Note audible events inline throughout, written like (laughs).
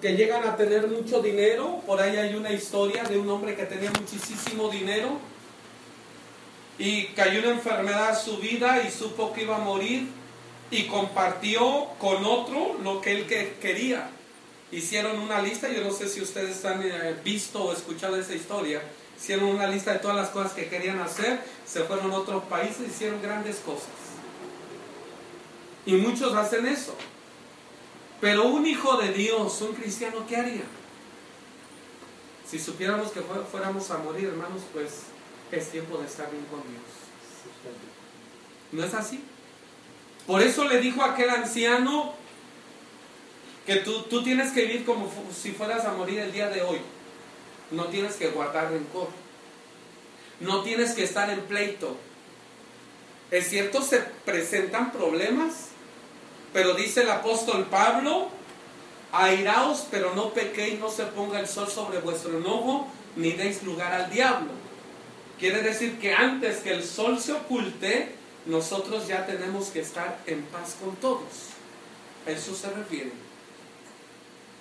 que llegan a tener mucho dinero. Por ahí hay una historia de un hombre que tenía muchísimo dinero y cayó una enfermedad a su vida y supo que iba a morir y compartió con otro lo que él quería. Hicieron una lista, yo no sé si ustedes han eh, visto o escuchado esa historia, hicieron una lista de todas las cosas que querían hacer, se fueron a otros países, hicieron grandes cosas. Y muchos hacen eso. Pero un hijo de Dios, un cristiano, ¿qué haría? Si supiéramos que fuéramos a morir, hermanos, pues es tiempo de estar bien con Dios. ¿No es así? Por eso le dijo a aquel anciano que tú, tú tienes que vivir como si fueras a morir el día de hoy. No tienes que guardar rencor. No tienes que estar en pleito. Es cierto, se presentan problemas, pero dice el apóstol Pablo, airaos, pero no pequéis, no se ponga el sol sobre vuestro enojo, ni deis lugar al diablo. Quiere decir que antes que el sol se oculte, nosotros ya tenemos que estar en paz con todos. A eso se refiere.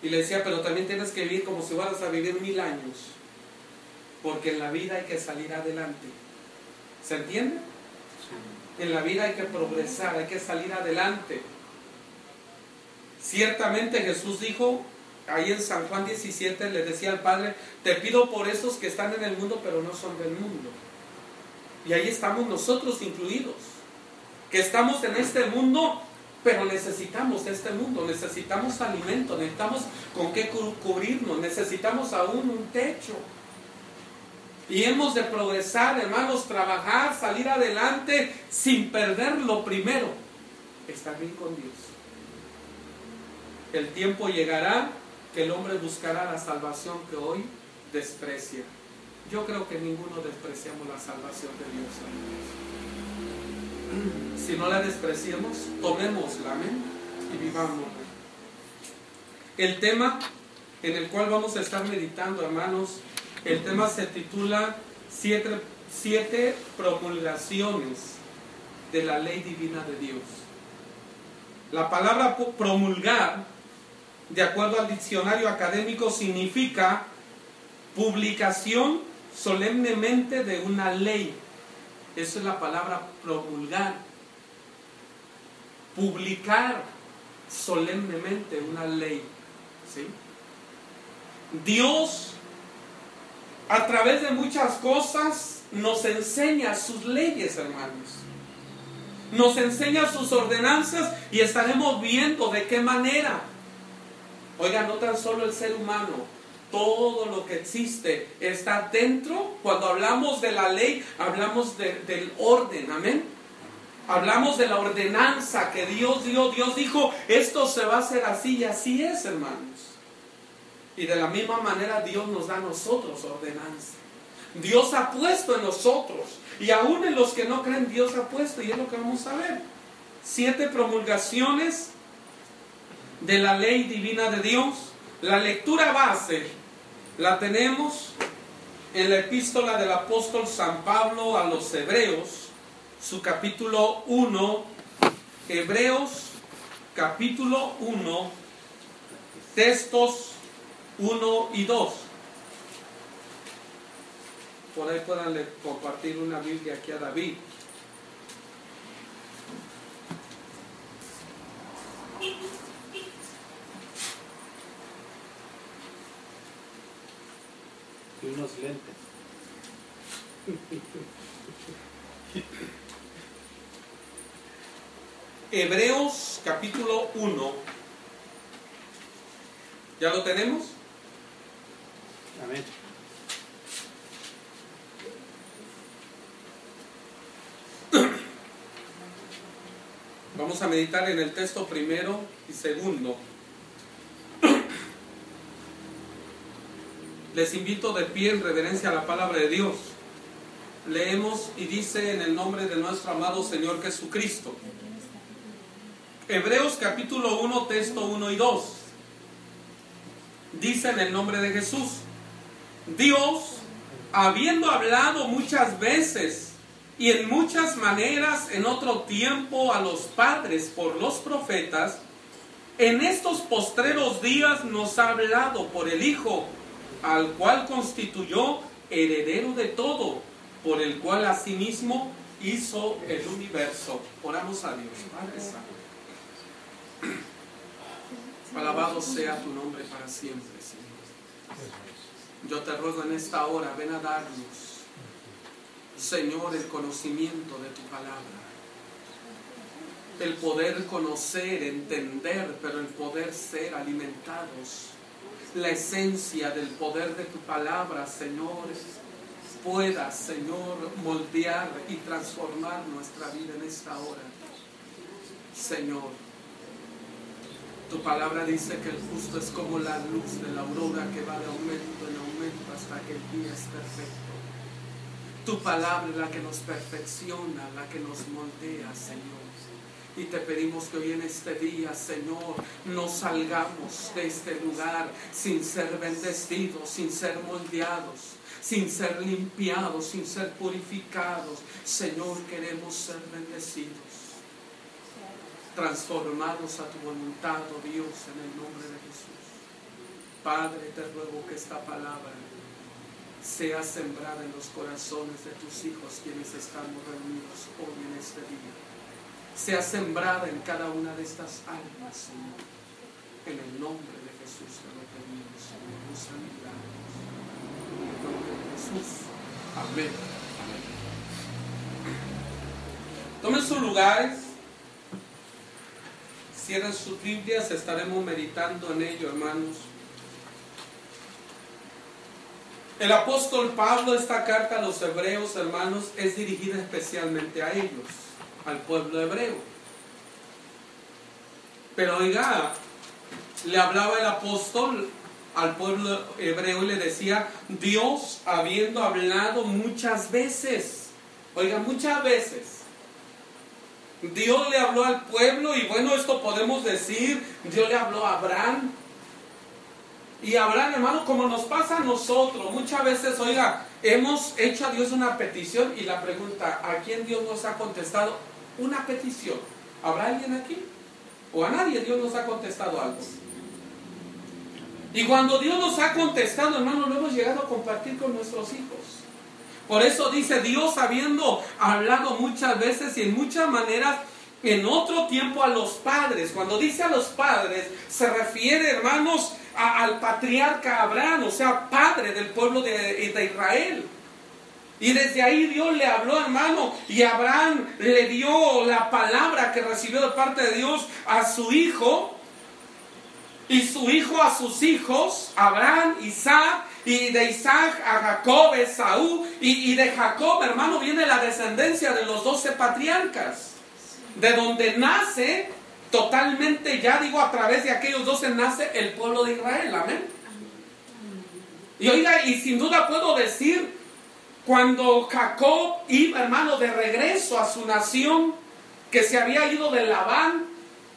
Y le decía, pero también tienes que vivir como si fueras a vivir mil años. Porque en la vida hay que salir adelante. ¿Se entiende? En la vida hay que progresar, hay que salir adelante. Ciertamente Jesús dijo, ahí en San Juan 17 le decía al Padre, te pido por esos que están en el mundo pero no son del mundo. Y ahí estamos nosotros incluidos, que estamos en este mundo pero necesitamos este mundo, necesitamos alimento, necesitamos con qué cubrirnos, necesitamos aún un techo. Y hemos de progresar, hermanos, trabajar, salir adelante sin perder lo primero, estar bien con Dios. El tiempo llegará que el hombre buscará la salvación que hoy desprecia. Yo creo que ninguno despreciamos la salvación de Dios. Si no la despreciamos, tomémosla, amén, y vivamos. El tema en el cual vamos a estar meditando, hermanos, el tema se titula siete, siete promulgaciones de la ley divina de Dios. La palabra promulgar de acuerdo al diccionario académico, significa publicación solemnemente de una ley. Esa es la palabra promulgar. Publicar solemnemente una ley. ¿sí? Dios, a través de muchas cosas, nos enseña sus leyes, hermanos. Nos enseña sus ordenanzas y estaremos viendo de qué manera Oiga, no tan solo el ser humano, todo lo que existe está dentro. Cuando hablamos de la ley, hablamos del orden, amén. Hablamos de la ordenanza que Dios dio. Dios dijo, esto se va a hacer así y así es, hermanos. Y de la misma manera Dios nos da a nosotros ordenanza. Dios ha puesto en nosotros. Y aún en los que no creen, Dios ha puesto. Y es lo que vamos a ver. Siete promulgaciones de la ley divina de Dios. La lectura base la tenemos en la epístola del apóstol San Pablo a los Hebreos, su capítulo 1, Hebreos capítulo 1, textos 1 y 2. Por ahí puedan compartir una Biblia aquí a David. Y unos lentes. Hebreos capítulo 1. ¿Ya lo tenemos? Amén. Vamos a meditar en el texto primero y segundo. Les invito de pie en reverencia a la palabra de Dios. Leemos y dice en el nombre de nuestro amado Señor Jesucristo. Hebreos capítulo 1, texto 1 y 2. Dice en el nombre de Jesús. Dios, habiendo hablado muchas veces y en muchas maneras en otro tiempo a los padres por los profetas, en estos postreros días nos ha hablado por el Hijo, al cual constituyó heredero de todo, por el cual asimismo hizo el universo. Oramos a Dios, Padre Santo. Alabado sea tu nombre para siempre, Señor. Yo te ruego en esta hora, ven a darnos, Señor, el conocimiento de tu palabra. El poder conocer, entender, pero el poder ser alimentados. La esencia del poder de tu palabra, Señor, pueda, Señor, moldear y transformar nuestra vida en esta hora. Señor, tu palabra dice que el justo es como la luz de la aurora que va de aumento en aumento hasta que el día es perfecto. Tu palabra es la que nos perfecciona, la que nos moldea, Señor. Y te pedimos que hoy en este día, Señor, no salgamos de este lugar sin ser bendecidos, sin ser moldeados, sin ser limpiados, sin ser purificados. Señor, queremos ser bendecidos, transformados a tu voluntad, oh Dios, en el nombre de Jesús. Padre, te ruego que esta palabra sea sembrada en los corazones de tus hijos, quienes estamos reunidos hoy en este día. Sea sembrada en cada una de estas almas, Señor. En el nombre de Jesús te lo pedimos, Señor. Milagros. En el nombre de Jesús. Amén. Amén. Tomen sus lugares. Cierren sus Biblias. Estaremos meditando en ello, hermanos. El apóstol Pablo, esta carta a los hebreos, hermanos, es dirigida especialmente a ellos, al pueblo hebreo. Pero oiga, le hablaba el apóstol al pueblo hebreo y le decía, Dios habiendo hablado muchas veces, oiga, muchas veces, Dios le habló al pueblo y bueno, esto podemos decir, Dios le habló a Abraham, y Abraham, hermano, como nos pasa a nosotros, muchas veces, oiga, hemos hecho a Dios una petición y la pregunta, ¿a quién Dios nos ha contestado? Una petición. ¿Habrá alguien aquí? ¿O a nadie Dios nos ha contestado algo? Y cuando Dios nos ha contestado, hermano, lo hemos llegado a compartir con nuestros hijos. Por eso dice Dios, habiendo hablado muchas veces y en muchas maneras, en otro tiempo a los padres. Cuando dice a los padres, se refiere, hermanos, al patriarca Abraham, o sea, padre del pueblo de, Israel. Y desde ahí Dios le habló, hermano, y Abraham le dio la palabra que recibió de parte de Dios a su hijo, y su hijo a sus hijos, Abraham, Isaac, y de Isaac a Jacob, Esaú, y, y de Jacob, hermano, viene la descendencia de los doce patriarcas de donde nace totalmente, ya digo, a través de aquellos doce nace el pueblo de Israel, amén. Y oiga, y sin duda puedo decir, cuando Jacob iba, hermano, de regreso a su nación, que se había ido de Labán,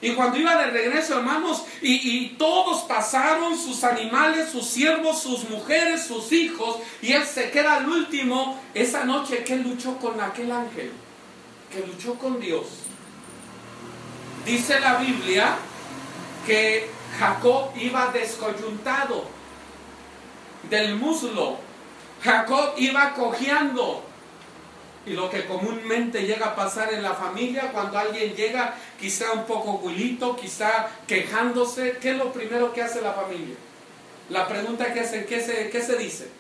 y cuando iba de regreso, hermanos, y, y, todos pasaron, sus animales, sus siervos, sus mujeres, sus hijos, y él se queda al último, esa noche que luchó con aquel ángel, que luchó con Dios. Dice la Biblia que Jacob iba descoyuntado del muslo. Jacob iba cojeando. Y lo que comúnmente llega a pasar en la familia, cuando alguien llega quizá un poco gulito, quizá quejándose, ¿qué es lo primero que hace la familia? La pregunta que hacen, ¿qué se, qué se dice?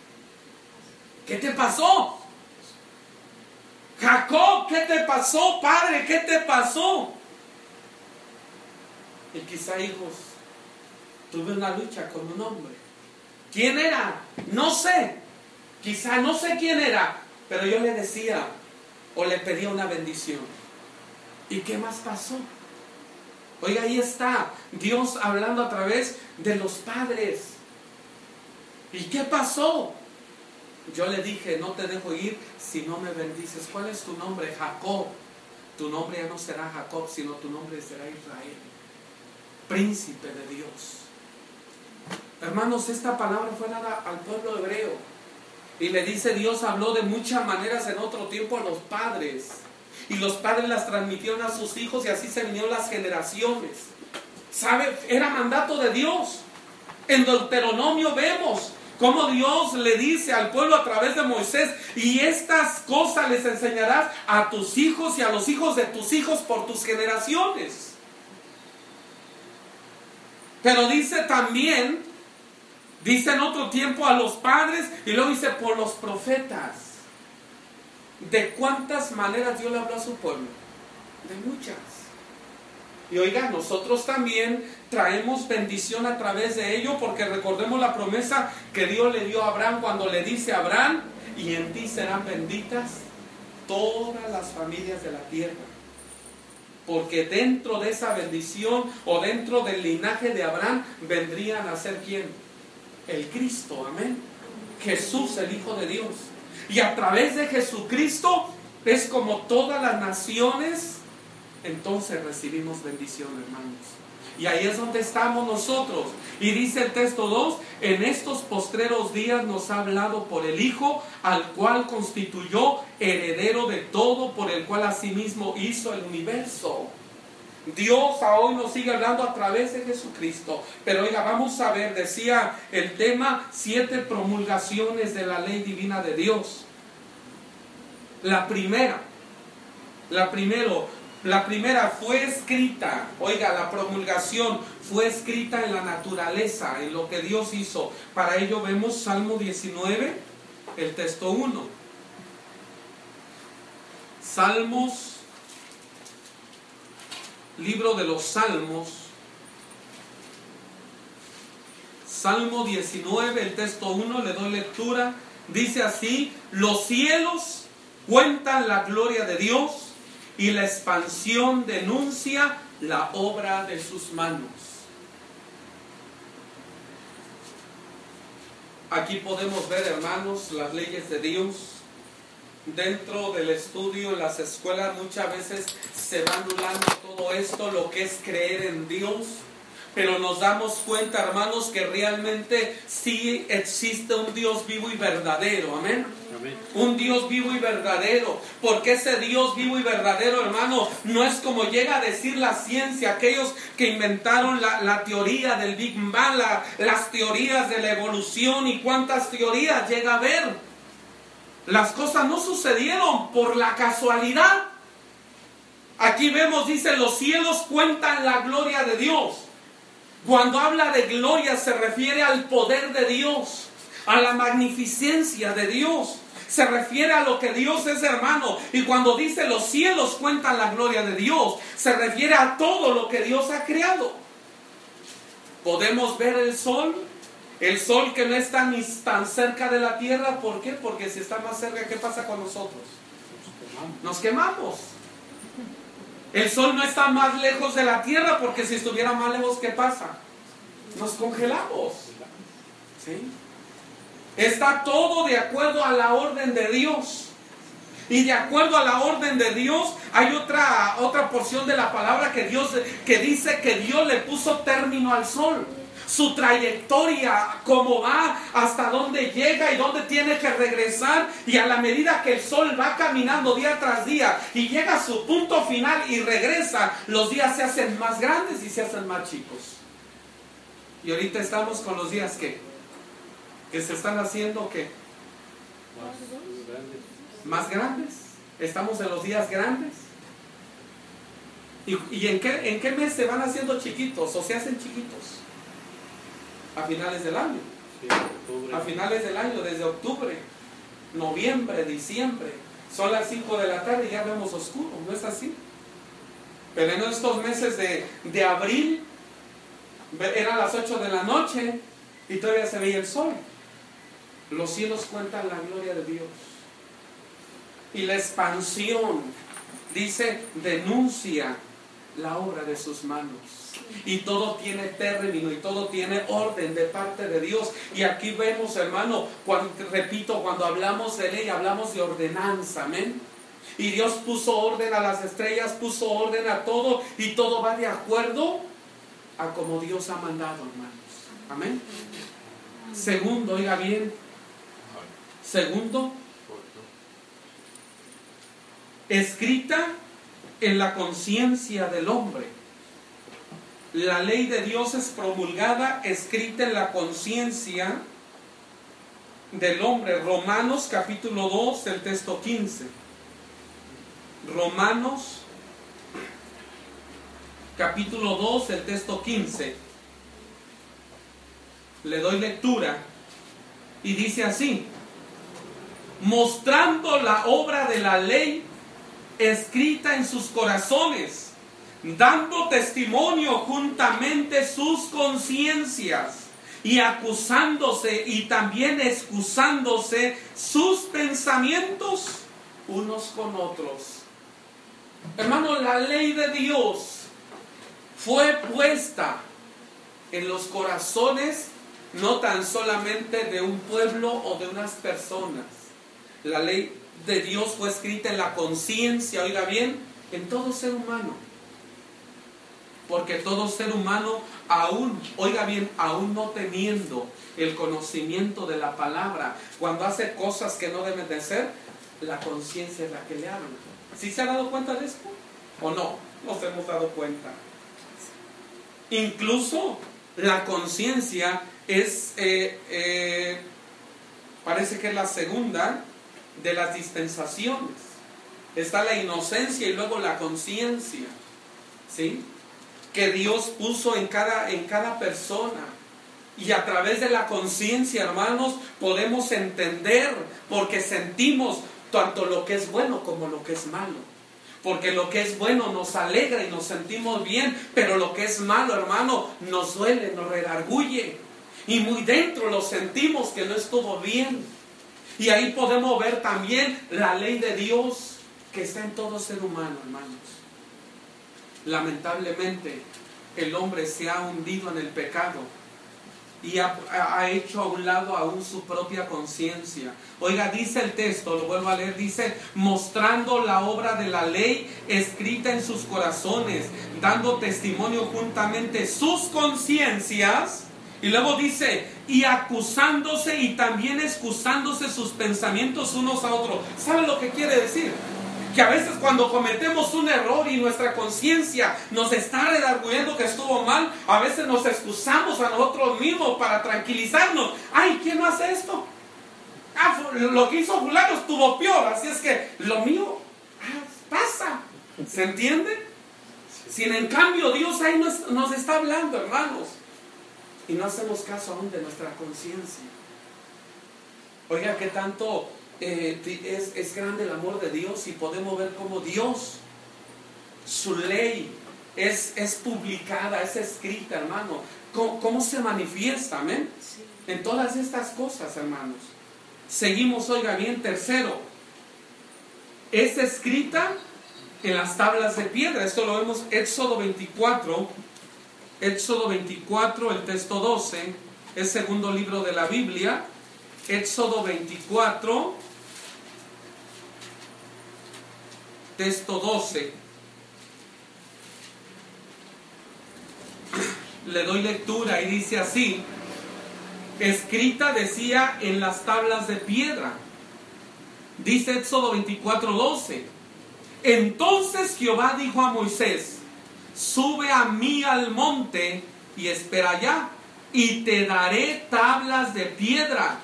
¿Qué te pasó? Jacob, ¿qué te pasó, padre? ¿Qué te pasó? Y quizá, hijos, tuve una lucha con un hombre. ¿Quién era? No sé. Quizá no sé quién era, pero yo le decía o le pedía una bendición. ¿Y qué más pasó? Oiga, ahí está Dios hablando a través de los padres. ¿Y qué pasó? Yo le dije, no te dejo ir si no me bendices. ¿Cuál es tu nombre? Jacob. Tu nombre ya no será Jacob, sino tu nombre será Israel príncipe de Dios. Hermanos, esta palabra fue dada al pueblo hebreo. Y le dice, Dios habló de muchas maneras en otro tiempo a los padres. Y los padres las transmitieron a sus hijos y así se vinieron las generaciones. ¿Sabe? Era mandato de Dios. En Deuteronomio vemos cómo Dios le dice al pueblo a través de Moisés, y estas cosas les enseñarás a tus hijos y a los hijos de tus hijos por tus generaciones. Pero dice también, dice en otro tiempo a los padres, y luego dice por los profetas. ¿De cuántas maneras Dios le habló a su pueblo? De muchas. Y oiga, nosotros también traemos bendición a través de ello porque recordemos la promesa que Dios le dio a Abraham cuando le dice a Abraham, y en ti serán benditas todas las familias de la tierra. Porque dentro de esa bendición o dentro del linaje de Abraham vendrían a ser quién? El Cristo, amén. Jesús, el Hijo de Dios. Y a través de Jesucristo es como todas las naciones, entonces recibimos bendición, hermanos. Y ahí es donde estamos nosotros. Y dice el texto 2, en estos postreros días nos ha hablado por el Hijo, al cual constituyó heredero de todo, por el cual asimismo hizo el universo. Dios aún nos sigue hablando a través de Jesucristo. Pero oiga, vamos a ver, decía el tema, siete promulgaciones de la ley divina de Dios. La primera, la primero, la primera fue escrita, oiga, la promulgación fue escrita en la naturaleza, en lo que Dios hizo. Para ello vemos Salmo 19, el texto 1. Salmos libro de los Salmos, Salmo 19, el texto 1, le doy lectura, dice así, los cielos cuentan la gloria de Dios y la expansión denuncia la obra de sus manos. Aquí podemos ver, hermanos, las leyes de Dios dentro del estudio en las escuelas muchas veces se va anulando todo esto, lo que es creer en Dios. Pero nos damos cuenta, hermanos, que realmente sí existe un Dios vivo y verdadero. Amén. Amén. Un Dios vivo y verdadero. Porque ese Dios vivo y verdadero, hermano, no es como llega a decir la ciencia, aquellos que inventaron la, la teoría del Big Bang, la- las teorías de la evolución y cuántas teorías llega a haber. Las cosas no sucedieron por la casualidad. Aquí vemos, dice, los cielos cuentan la gloria de Dios. Cuando habla de gloria se refiere al poder de Dios, a la magnificencia de Dios. Se refiere a lo que Dios es hermano. Y cuando dice los cielos cuentan la gloria de Dios, se refiere a todo lo que Dios ha creado. Podemos ver el sol, el sol que no está ni tan cerca de la tierra. ¿Por qué? Porque si está más cerca, ¿qué pasa con nosotros? Nos quemamos. El sol no está más lejos de la tierra porque si estuviera más lejos, ¿qué pasa? Nos congelamos. ¿Sí? Está todo de acuerdo a la orden de Dios. Y de acuerdo a la orden de Dios, hay otra, otra porción de la palabra que Dios que dice que Dios le puso término al sol. Su trayectoria, cómo va, hasta dónde llega y dónde tiene que regresar. Y a la medida que el sol va caminando día tras día y llega a su punto final y regresa, los días se hacen más grandes y se hacen más chicos. Y ahorita estamos con los días que, que se están haciendo que Más grande. más grandes. Estamos en los días grandes. ¿Y, y en, qué, en qué mes se van haciendo chiquitos o se hacen chiquitos? A finales del año. Sí. A finales del año, desde octubre, noviembre, diciembre. Son las 5 de la tarde y ya vemos oscuro, ¿no es así? Pero en estos meses de, de abril, eran las 8 de la noche y todavía se veía el sol. Los cielos cuentan la gloria de Dios. Y la expansión, dice, denuncia la obra de sus manos. Y todo tiene término y todo tiene orden de parte de Dios. Y aquí vemos, hermano, cuando, repito, cuando hablamos de ley, hablamos de ordenanza, amén. Y Dios puso orden a las estrellas, puso orden a todo, y todo va de acuerdo a como Dios ha mandado, hermanos. Amén. Segundo, oiga bien. Segundo, escrita en la conciencia del hombre. la ley de Dios es promulgada, escrita en la conciencia del hombre. Romanos capítulo 2, el texto 15. Romanos capítulo 2, el texto 15. Le doy lectura y dice así, mostrando la obra de la ley escrita en sus corazones, dando testimonio juntamente sus conciencias y acusándose y también excusándose sus pensamientos unos con otros. Hermano, la ley de Dios fue puesta en los corazones no tan solamente de un pueblo o de unas personas. La ley de Dios fue escrita en la conciencia, oiga bien, en todo ser humano. Porque todo ser humano, aún, oiga bien, aún no teniendo el conocimiento de la palabra, cuando hace cosas que no deben de ser, la conciencia es la que le habla. ¿Sí se ha dado cuenta de esto? ¿O no? Nos hemos dado cuenta. Incluso la conciencia es, eh, eh, parece que es la segunda de las dispensaciones. Está la inocencia y luego la conciencia, ¿sí? Que Dios puso en cada, en cada persona. Y a través de la conciencia, hermanos, podemos entender porque sentimos tanto lo que es bueno como lo que es malo. Porque lo que es bueno nos alegra y nos sentimos bien, pero lo que es malo, hermano, nos duele, nos redarguye. Y muy dentro lo sentimos que no estuvo bien. Y ahí podemos ver también la ley de Dios que está en todo ser humano, hermanos. Lamentablemente, el hombre se ha hundido en el pecado y ha, hecho a un lado aún su propia conciencia. Oiga, dice el texto, lo vuelvo a leer, dice, mostrando la obra de la ley escrita en sus corazones, dando testimonio juntamente sus conciencias. Y luego dice, y acusándose y también excusándose sus pensamientos unos a otros. ¿Sabe lo que quiere decir? que a veces cuando cometemos un error y nuestra conciencia nos está redarguyendo que estuvo mal, a veces nos excusamos a nosotros mismos para tranquilizarnos. Ay, ¿quién no hace esto? Ah, lo que hizo fulano estuvo peor, así es que lo mío ah, pasa. ¿Se entiende? Sin en cambio Dios ahí nos está hablando, hermanos, y no hacemos caso aún de nuestra conciencia. Oiga, ¿qué tanto eh, es, grande el amor de Dios y podemos ver cómo Dios, su ley, es, es publicada, es escrita, hermano. ¿Cómo, se manifiesta, amén? En todas estas cosas, hermanos. Seguimos, oiga bien, tercero. Es escrita en las tablas de piedra. Esto lo vemos Éxodo 24. Éxodo 24, el texto 12, es segundo libro de la Biblia. Éxodo 24, texto 12. Le doy lectura y dice así, escrita decía en las tablas de piedra. Dice Éxodo 24, 12. Entonces Jehová dijo a Moisés, sube a mí al monte y espera allá, y te daré tablas de piedra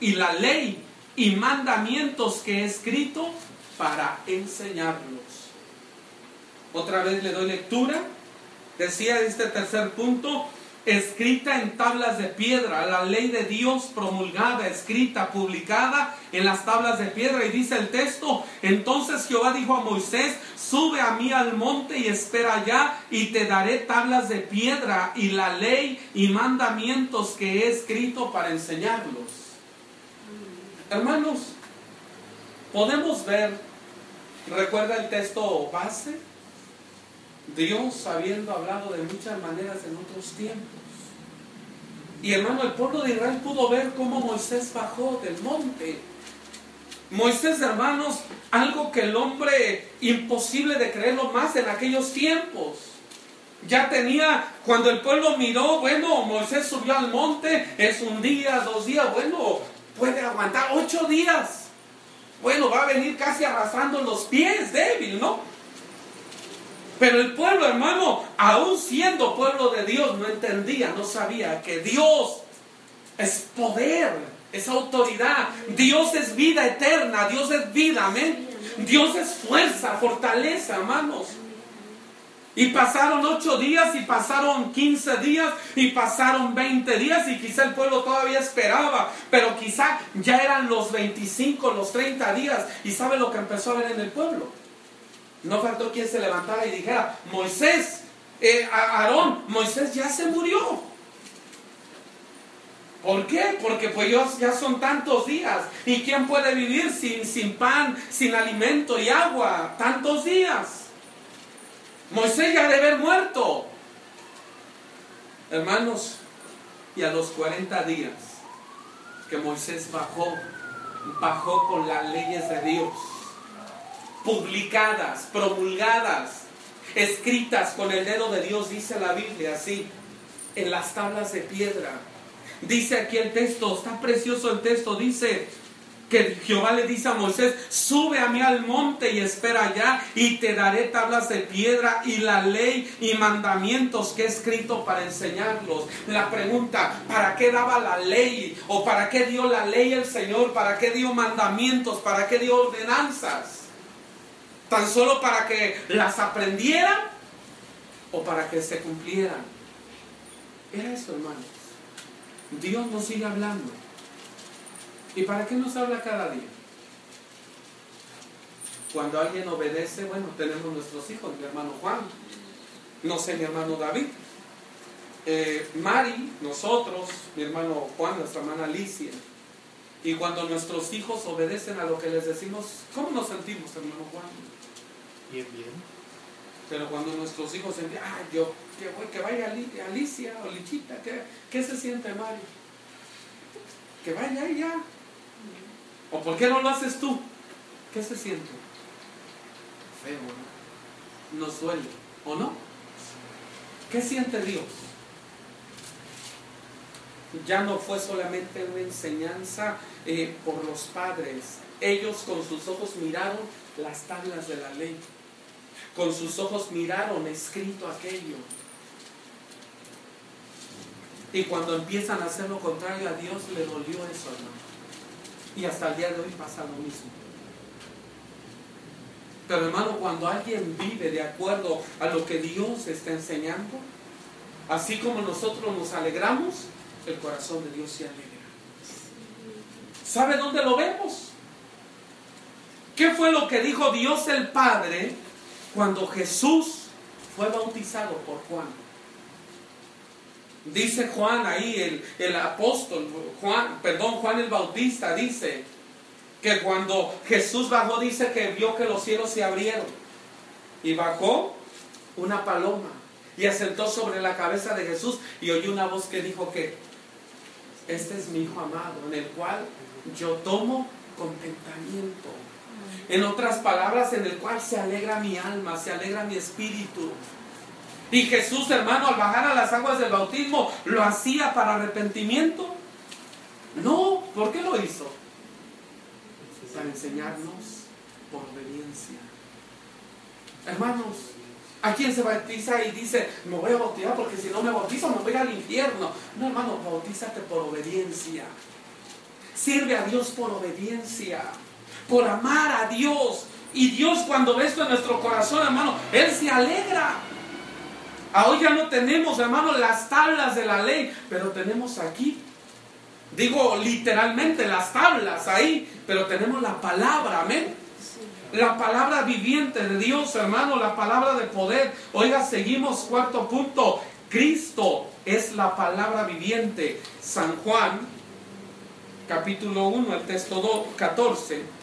y la ley y mandamientos que he escrito para enseñarlos. Otra vez le doy lectura. Decía este tercer punto, escrita en tablas de piedra, la ley de Dios promulgada, escrita, publicada en las tablas de piedra. Y dice el texto, entonces Jehová dijo a Moisés, sube a mí al monte y espera allá, y te daré tablas de piedra y la ley y mandamientos que he escrito para enseñarlos. Hermanos, podemos ver, recuerda el texto base, Dios habiendo hablado de muchas maneras en otros tiempos. Y hermano, el pueblo de Israel pudo ver cómo Moisés bajó del monte. Moisés, hermanos, algo que el hombre imposible de creerlo más en aquellos tiempos. Ya tenía, cuando el pueblo miró, bueno, Moisés subió al monte, es un día, dos días, bueno, puede aguantar ocho días. Bueno, va a venir casi arrastrando los pies, débil, ¿no? Pero el pueblo, hermano, aún siendo pueblo de Dios, no entendía, no sabía que Dios es poder, es autoridad. Dios es vida eterna, Dios es vida, amén. Dios es fuerza, fortaleza, hermanos. Y pasaron ocho días y pasaron quince días y pasaron veinte días y quizá el pueblo todavía esperaba, pero quizá ya eran los veinticinco, los treinta días. ¿Y sabe lo que empezó a ver en el pueblo? No faltó quien se levantara y dijera, Moisés, eh, Aarón, Moisés ya se murió. ¿Por qué? Porque pues ya son tantos días. ¿Y quién puede vivir sin, sin pan, sin alimento y agua? Tantos días. Moisés ya debe haber muerto. Hermanos, y a los 40 días que Moisés bajó, bajó con las leyes de Dios, publicadas, promulgadas, escritas con el dedo de Dios, dice la Biblia así, en las tablas de piedra. Dice aquí el texto, está precioso el texto, dice, que Jehová le dice a Moisés, sube a mí al monte y espera allá y te daré tablas de piedra y la ley y mandamientos que he escrito para enseñarlos. La pregunta, ¿para qué daba la ley? ¿O para qué dio la ley el Señor? ¿Para qué dio mandamientos? ¿Para qué dio ordenanzas? ¿Tan solo para que las aprendieran o para que se cumplieran? Era eso, hermanos. Dios nos sigue hablando. ¿Y para qué nos habla cada día? Cuando alguien obedece, bueno, tenemos nuestros hijos, mi hermano Juan, no sé, mi hermano David, eh, Mari, nosotros, mi hermano Juan, nuestra hermana Alicia. Y cuando nuestros hijos obedecen a lo que les decimos, ¿cómo nos sentimos, hermano Juan? Bien, bien. Pero cuando nuestros hijos dicen, ay, yo, que, que vaya Alicia o Lichita, ¿qué, ¿qué se siente Mari? Que vaya ella. ¿O por qué no lo haces tú? ¿Qué se siente? Feo, ¿no? Nos duele, ¿o no? ¿Qué siente Dios? Ya no fue solamente una enseñanza eh, por los padres. Ellos con sus ojos miraron las tablas de la ley. Con sus ojos miraron escrito aquello. Y cuando empiezan a hacer lo contrario a Dios, le dolió eso, hermano. Y hasta el día de hoy pasa lo mismo. Pero hermano, cuando alguien vive de acuerdo a lo que Dios está enseñando, así como nosotros nos alegramos, el corazón de Dios se alegra. ¿Sabe dónde lo vemos? ¿Qué fue lo que dijo Dios el Padre cuando Jesús fue bautizado por Juan? Dice Juan ahí, el, apóstol, Juan, perdón, Juan el Bautista dice que cuando Jesús bajó, dice que vio que los cielos se abrieron y bajó una paloma y asentó sobre la cabeza de Jesús y oyó una voz que dijo que este es mi hijo amado en el cual yo tomo contentamiento. En otras palabras, en el cual se alegra mi alma, se alegra mi espíritu. Y Jesús, hermano, al bajar a las aguas del bautismo, ¿lo hacía para arrepentimiento? No, ¿por qué lo hizo? Para enseñarnos por obediencia. Hermanos, ¿a quién se bautiza y dice, me voy a bautizar porque si no me bautizo me voy al infierno? No, hermano, bautízate por obediencia. Sirve a Dios por obediencia, por amar a Dios. Y Dios cuando ve esto en nuestro corazón, hermano, Él se alegra. Hoy ya no tenemos, hermano, las tablas de la ley, pero tenemos aquí, digo literalmente las tablas ahí, pero tenemos la palabra, amén. La palabra viviente de Dios, hermano, la palabra de poder. Oiga, seguimos cuarto punto. Cristo es la palabra viviente. San Juan, capítulo 1, el texto 2, 14.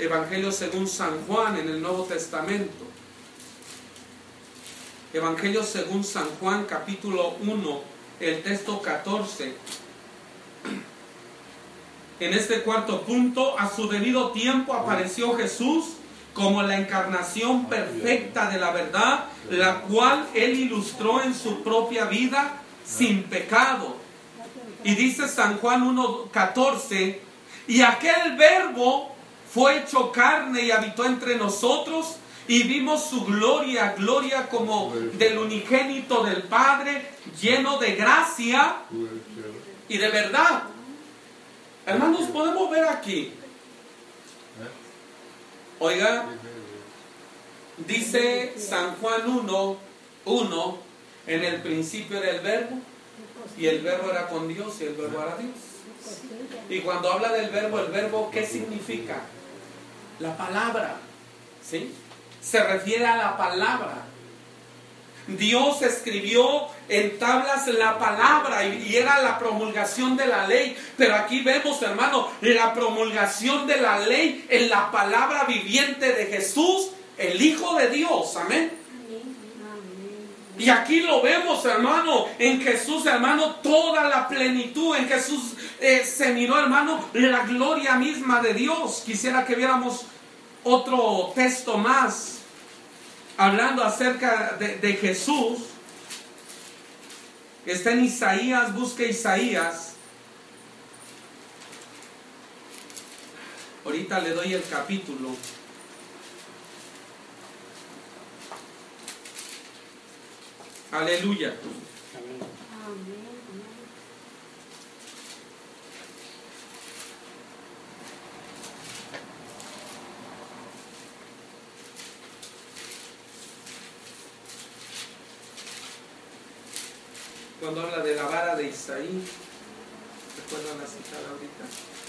Evangelio según San Juan en el Nuevo Testamento. Evangelio según San Juan capítulo 1, el texto 14. En este cuarto punto, a su debido tiempo apareció Jesús como la encarnación perfecta de la verdad, la cual él ilustró en su propia vida sin pecado. Y dice San Juan 1.14, y aquel verbo fue hecho carne y habitó entre nosotros y vimos su gloria, gloria como del unigénito del Padre, lleno de gracia y de verdad. Hermanos, podemos ver aquí. Oiga, dice San Juan 1, 1, en el principio era el verbo, y el verbo era con Dios, y el verbo era Dios. Y cuando habla del verbo, el verbo, ¿qué significa? La palabra, ¿sí? Se refiere a la palabra. Dios escribió en tablas la palabra y, era la promulgación de la ley. Pero aquí vemos, hermano, la promulgación de la ley en la palabra viviente de Jesús, el Hijo de Dios. Amén. Y aquí lo vemos, hermano, en Jesús, hermano, toda la plenitud. En Jesús eh, se miró, hermano, la gloria misma de Dios. Quisiera que viéramos otro texto más hablando acerca de, Jesús, está en Isaías, busque Isaías. Ahorita le doy el capítulo. Aleluya. cuando habla de la vara de Isaí. ¿Recuerdan la citada ahorita?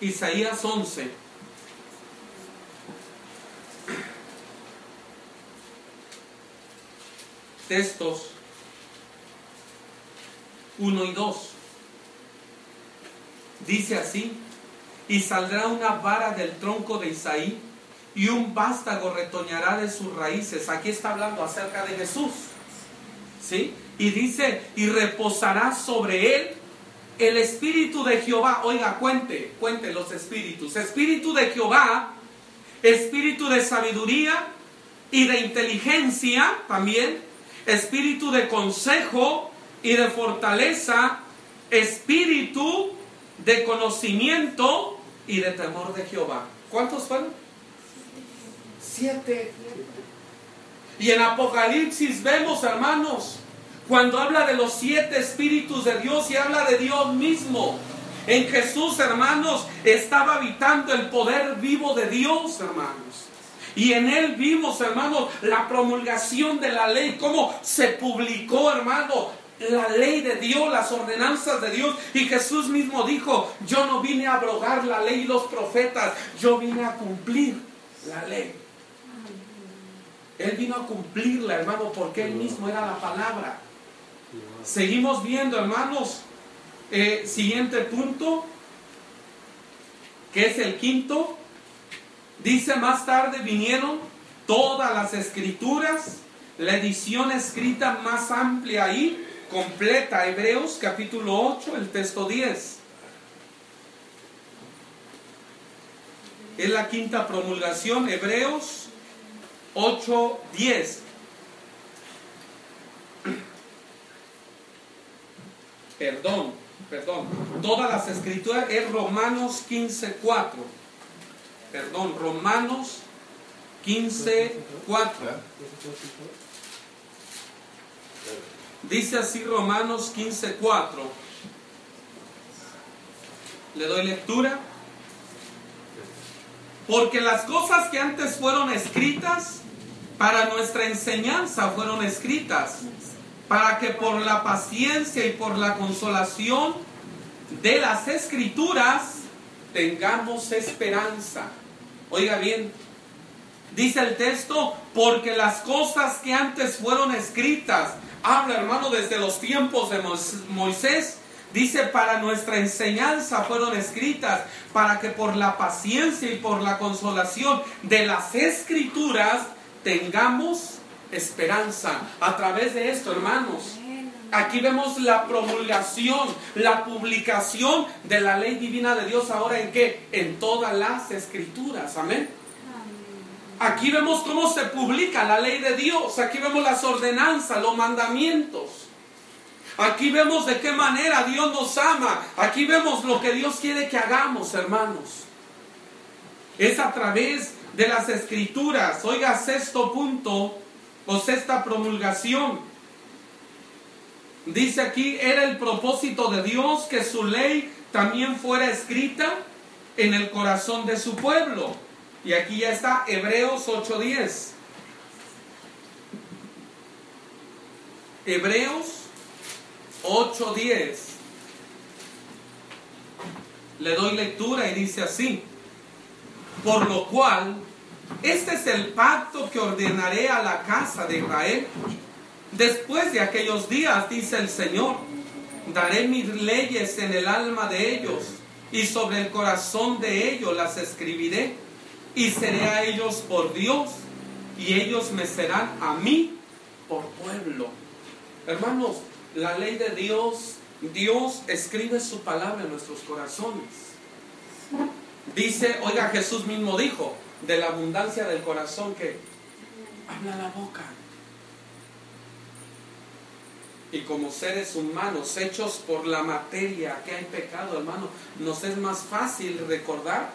Isaías 11. Textos 1 y 2. Dice así, y saldrá una vara del tronco de Isaí y un vástago retoñará de sus raíces. Aquí está hablando acerca de Jesús. ¿Sí? Y dice, y reposará sobre él el espíritu de Jehová. Oiga, cuente, cuente los espíritus. Espíritu de Jehová, espíritu de sabiduría y de inteligencia también, espíritu de consejo y de fortaleza, espíritu de conocimiento y de temor de Jehová. ¿Cuántos fueron? Siete. Y en Apocalipsis vemos, hermanos, cuando habla de los siete espíritus de Dios y habla de Dios mismo. En Jesús, hermanos, estaba habitando el poder vivo de Dios, hermanos. Y en él vimos, hermanos, la promulgación de la ley, cómo se publicó, hermano, la ley de Dios, las ordenanzas de Dios. Y Jesús mismo dijo, yo no vine a abrogar la ley y los profetas, yo vine a cumplir la ley. Él vino a cumplirla, hermano, porque Él mismo era la palabra. Seguimos viendo, hermanos. Eh, siguiente punto, que es el quinto. Dice más tarde vinieron todas las escrituras, la edición escrita más amplia ahí, completa, Hebreos capítulo 8, el texto 10. Es la quinta promulgación, Hebreos 8, 10. Perdón, perdón. Todas las escrituras es Romanos 15, 4. Perdón, Romanos 15, 4. Dice así Romanos 15, 4. Le doy lectura. Porque las cosas que antes fueron escritas para nuestra enseñanza fueron escritas, para que por la paciencia y por la consolación de las escrituras tengamos esperanza. Oiga bien, dice el texto, porque las cosas que antes fueron escritas, habla hermano desde los tiempos de Moisés, Dice, para nuestra enseñanza fueron escritas, para que por la paciencia y por la consolación de las escrituras tengamos esperanza. A través de esto, hermanos, aquí vemos la promulgación, la publicación de la ley divina de Dios ahora en qué? En todas las escrituras. Amén. Aquí vemos cómo se publica la ley de Dios, aquí vemos las ordenanzas, los mandamientos. Aquí vemos de qué manera Dios nos ama. Aquí vemos lo que Dios quiere que hagamos, hermanos. Es a través de las escrituras. Oiga, sexto punto o sexta promulgación. Dice aquí, era el propósito de Dios que su ley también fuera escrita en el corazón de su pueblo. Y aquí ya está Hebreos 8:10. Hebreos 8:10. Le doy lectura y dice así. Por lo cual, este es el pacto que ordenaré a la casa de Israel. Después de aquellos días, dice el Señor, daré mis leyes en el alma de ellos y sobre el corazón de ellos las escribiré y seré a ellos por Dios y ellos me serán a mí por pueblo. Hermanos, la ley de Dios, Dios escribe su palabra en nuestros corazones. Dice, oiga, Jesús mismo dijo, de la abundancia del corazón que habla la boca. Y como seres humanos hechos por la materia que hay pecado, hermano, nos es más fácil recordar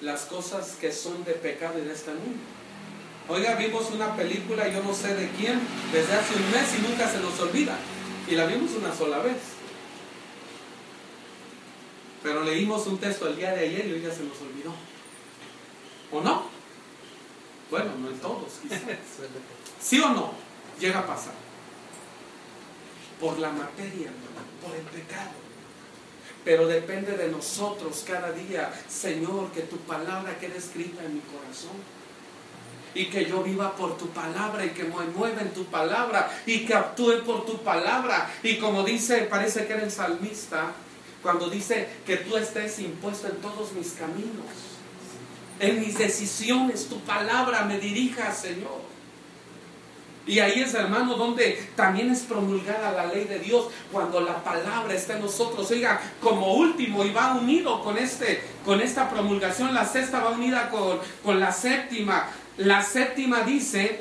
las cosas que son de pecado en este mundo. Oiga, vimos una película, yo no sé de quién, desde hace un mes y nunca se nos olvida. Y la vimos una sola vez. Pero leímos un texto el día de ayer y hoy ya se nos olvidó. ¿O no? Bueno, no en todos, quizás. ¿Sí o no? Llega a pasar. Por la materia, por el pecado. Pero depende de nosotros cada día, Señor, que tu palabra quede escrita en mi corazón. Y que yo viva por tu palabra y que me mueva en tu palabra y que actúe por tu palabra. Y como dice, parece que era el salmista, cuando dice que tú estés impuesto en todos mis caminos, en mis decisiones, tu palabra me dirija, Señor. Y ahí es, hermano, donde también es promulgada la ley de Dios, cuando la palabra está en nosotros. Oiga, como último, y va unido con, este, con esta promulgación, la sexta va unida con, con la séptima. La séptima dice,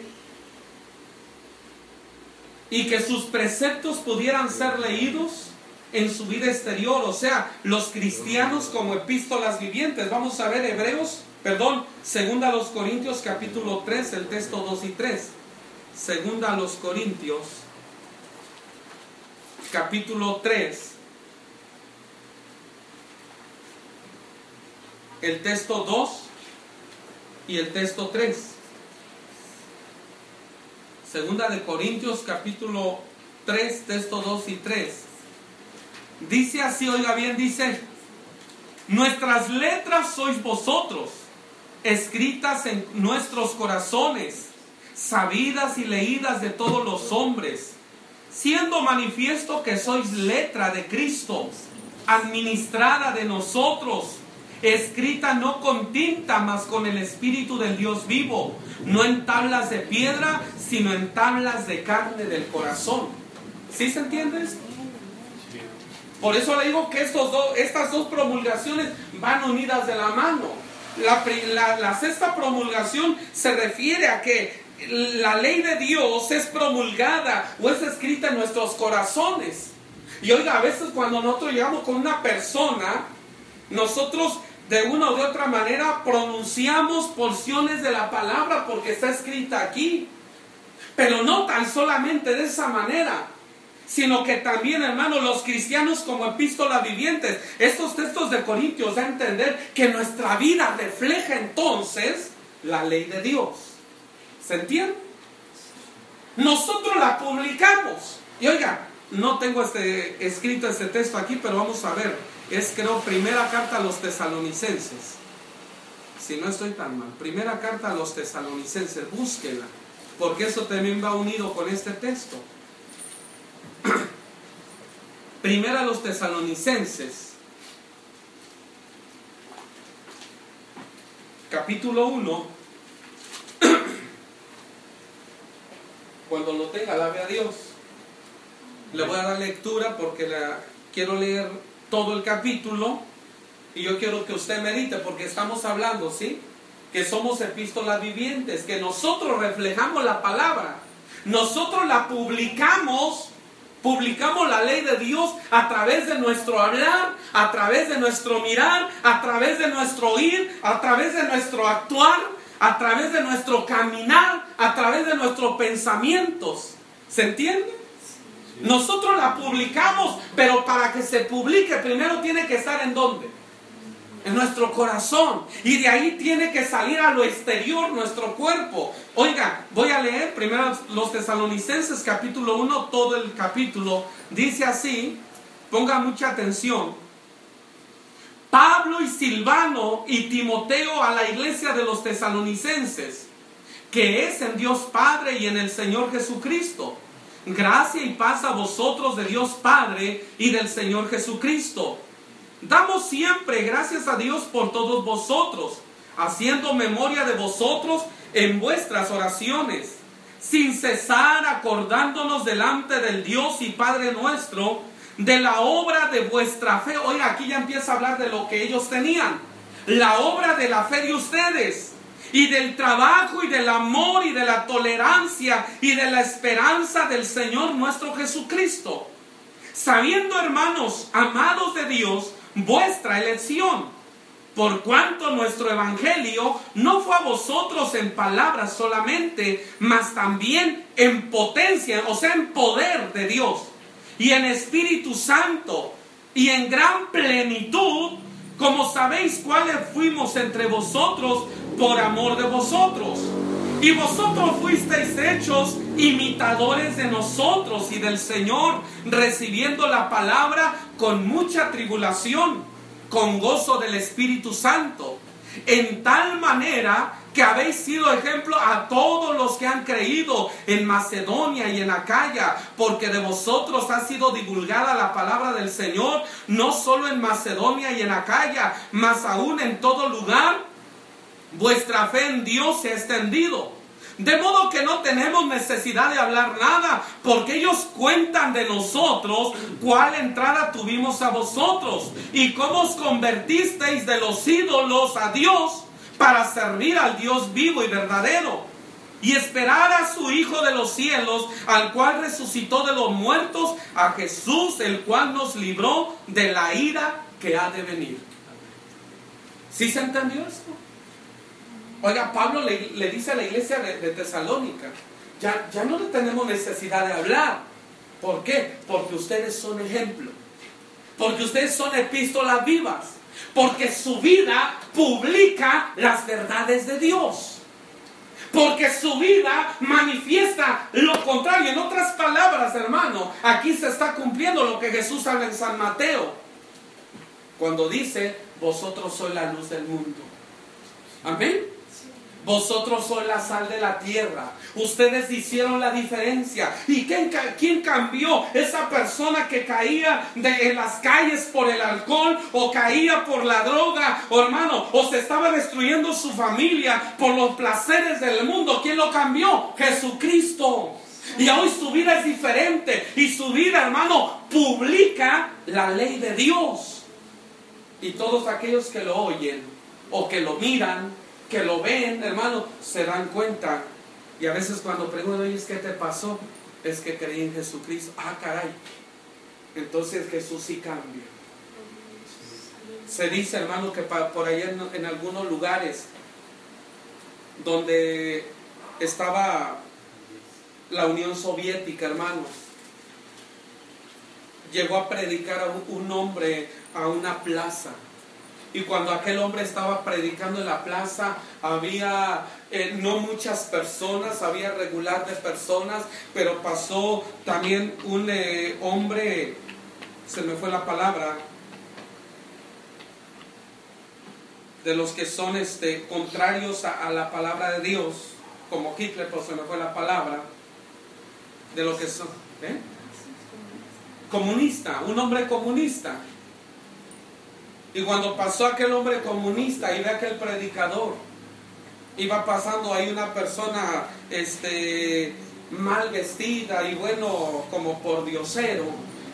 y que sus preceptos pudieran ser leídos en su vida exterior, o sea, los cristianos como epístolas vivientes. Vamos a ver Hebreos, perdón, segunda a los Corintios capítulo 3, el texto 2 y 3. Segunda a los Corintios, capítulo 3, el texto 2 y el texto 3. Segunda de Corintios, capítulo 3, texto 2 y 3. Dice así, oiga bien, dice, nuestras letras sois vosotros, escritas en nuestros corazones sabidas y leídas de todos los hombres, siendo manifiesto que sois letra de Cristo, administrada de nosotros, escrita no con tinta, mas con el Espíritu del Dios vivo, no en tablas de piedra, sino en tablas de carne del corazón. ¿Sí se entiende? Por eso le digo que estos dos, estas dos promulgaciones van unidas de la mano. La, la, la sexta promulgación se refiere a que la ley de Dios es promulgada o es escrita en nuestros corazones. Y oiga, a veces cuando nosotros llegamos con una persona, nosotros de una o de otra manera pronunciamos porciones de la palabra porque está escrita aquí. Pero no tan solamente de esa manera, sino que también, hermanos, los cristianos como epístola vivientes, estos textos de Corintios da a entender que nuestra vida refleja entonces la ley de Dios. ¿Se entiende? Nosotros la publicamos. Y oiga, no tengo este, escrito este texto aquí, pero vamos a ver. Es creo primera carta a los tesalonicenses. Si no estoy tan mal. Primera carta a los tesalonicenses. Búsquela. Porque eso también va unido con este texto. Primera a los tesalonicenses. Capítulo 1 Cuando lo tenga, alabe a Dios. Le voy a dar lectura porque la, quiero leer todo el capítulo y yo quiero que usted medite porque estamos hablando, ¿sí? Que somos epístolas vivientes, que nosotros reflejamos la palabra, nosotros la publicamos Publicamos la ley de Dios a través de nuestro hablar, a través de nuestro mirar, a través de nuestro oír, a través de nuestro actuar, a través de nuestro caminar, a través de nuestros pensamientos. ¿Se entiende? Nosotros la publicamos, pero para que se publique primero tiene que estar en dónde? En nuestro corazón. Y de ahí tiene que salir a lo exterior nuestro cuerpo. Oiga, voy a leer primero los tesalonicenses capítulo 1, todo el capítulo. Dice así, ponga mucha atención. Pablo y Silvano y Timoteo a la iglesia de los tesalonicenses, que es en Dios Padre y en el Señor Jesucristo Gracia y paz a vosotros de Dios Padre y del Señor Jesucristo. Damos siempre gracias a Dios por todos vosotros, haciendo memoria de vosotros en vuestras oraciones, sin cesar acordándonos delante del Dios y Padre nuestro de la obra de vuestra fe. Oiga, aquí ya empieza a hablar de lo que ellos tenían. La obra de la fe de ustedes y del trabajo y del amor y de la tolerancia y de la esperanza del Señor nuestro Jesucristo. Sabiendo, hermanos, amados de Dios, vuestra elección, por cuanto nuestro evangelio no fue a vosotros en palabras solamente, mas también en potencia, o sea, en poder de Dios, y en Espíritu Santo, y en gran plenitud, como sabéis cuáles fuimos entre vosotros por amor de vosotros. Y vosotros fuisteis hechos imitadores de nosotros y del Señor, recibiendo la palabra con mucha tribulación, con gozo del Espíritu Santo, en tal manera que habéis sido ejemplo a todos los que han creído en Macedonia y en Acaya, porque de vosotros ha sido divulgada la palabra del Señor, no solo en Macedonia y en Acaya, mas aún en todo lugar. Vuestra fe en Dios se ha extendido. De modo que no tenemos necesidad de hablar nada, porque ellos cuentan de nosotros cuál entrada tuvimos a vosotros y cómo os convertisteis de los ídolos a Dios para servir al Dios vivo y verdadero y esperar a su Hijo de los cielos, al cual resucitó de los muertos, a Jesús, el cual nos libró de la ira que ha de venir. ¿Sí se entendió esto? Oiga, Pablo le, dice a la iglesia de, de Tesalónica, ya, ya no tenemos necesidad de hablar. ¿Por qué? Porque ustedes son ejemplo. Porque ustedes son epístolas vivas porque su vida publica las verdades de Dios. Porque su vida manifiesta lo contrario. En otras palabras, hermano, aquí se está cumpliendo lo que Jesús habla en San Mateo. Cuando dice, vosotros sois la luz del mundo. Amén. Vosotros sois la sal de la tierra. Ustedes hicieron la diferencia. ¿Y quién, quién cambió? Esa persona que caía de, en las calles por el alcohol o caía por la droga, o hermano, o se estaba destruyendo su familia por los placeres del mundo. ¿Quién lo cambió? Jesucristo. Y hoy su vida es diferente. Y su vida, hermano, publica la ley de Dios. Y todos aquellos que lo oyen o que lo miran que lo ven, hermano, se dan cuenta. Y a veces cuando pregunto, oye, ¿qué te pasó? Es que creí en Jesucristo. Ah, caray. Entonces Jesús sí cambia. Se dice, hermano, que por allá en, en algunos lugares donde estaba la Unión Soviética, hermanos, llegó a predicar a un hombre a una plaza y cuando aquel hombre estaba predicando en la plaza, había eh, no muchas personas, había regular de personas, pero pasó también un eh, hombre, se me fue la palabra, de los que son este, contrarios a, la palabra de Dios, como Hitler, pues se me fue la palabra, de los que son, ¿eh? comunista, un hombre comunista. Y cuando pasó aquel hombre comunista y ve aquel predicador, iba pasando ahí una persona este, mal vestida y bueno, como por diosero.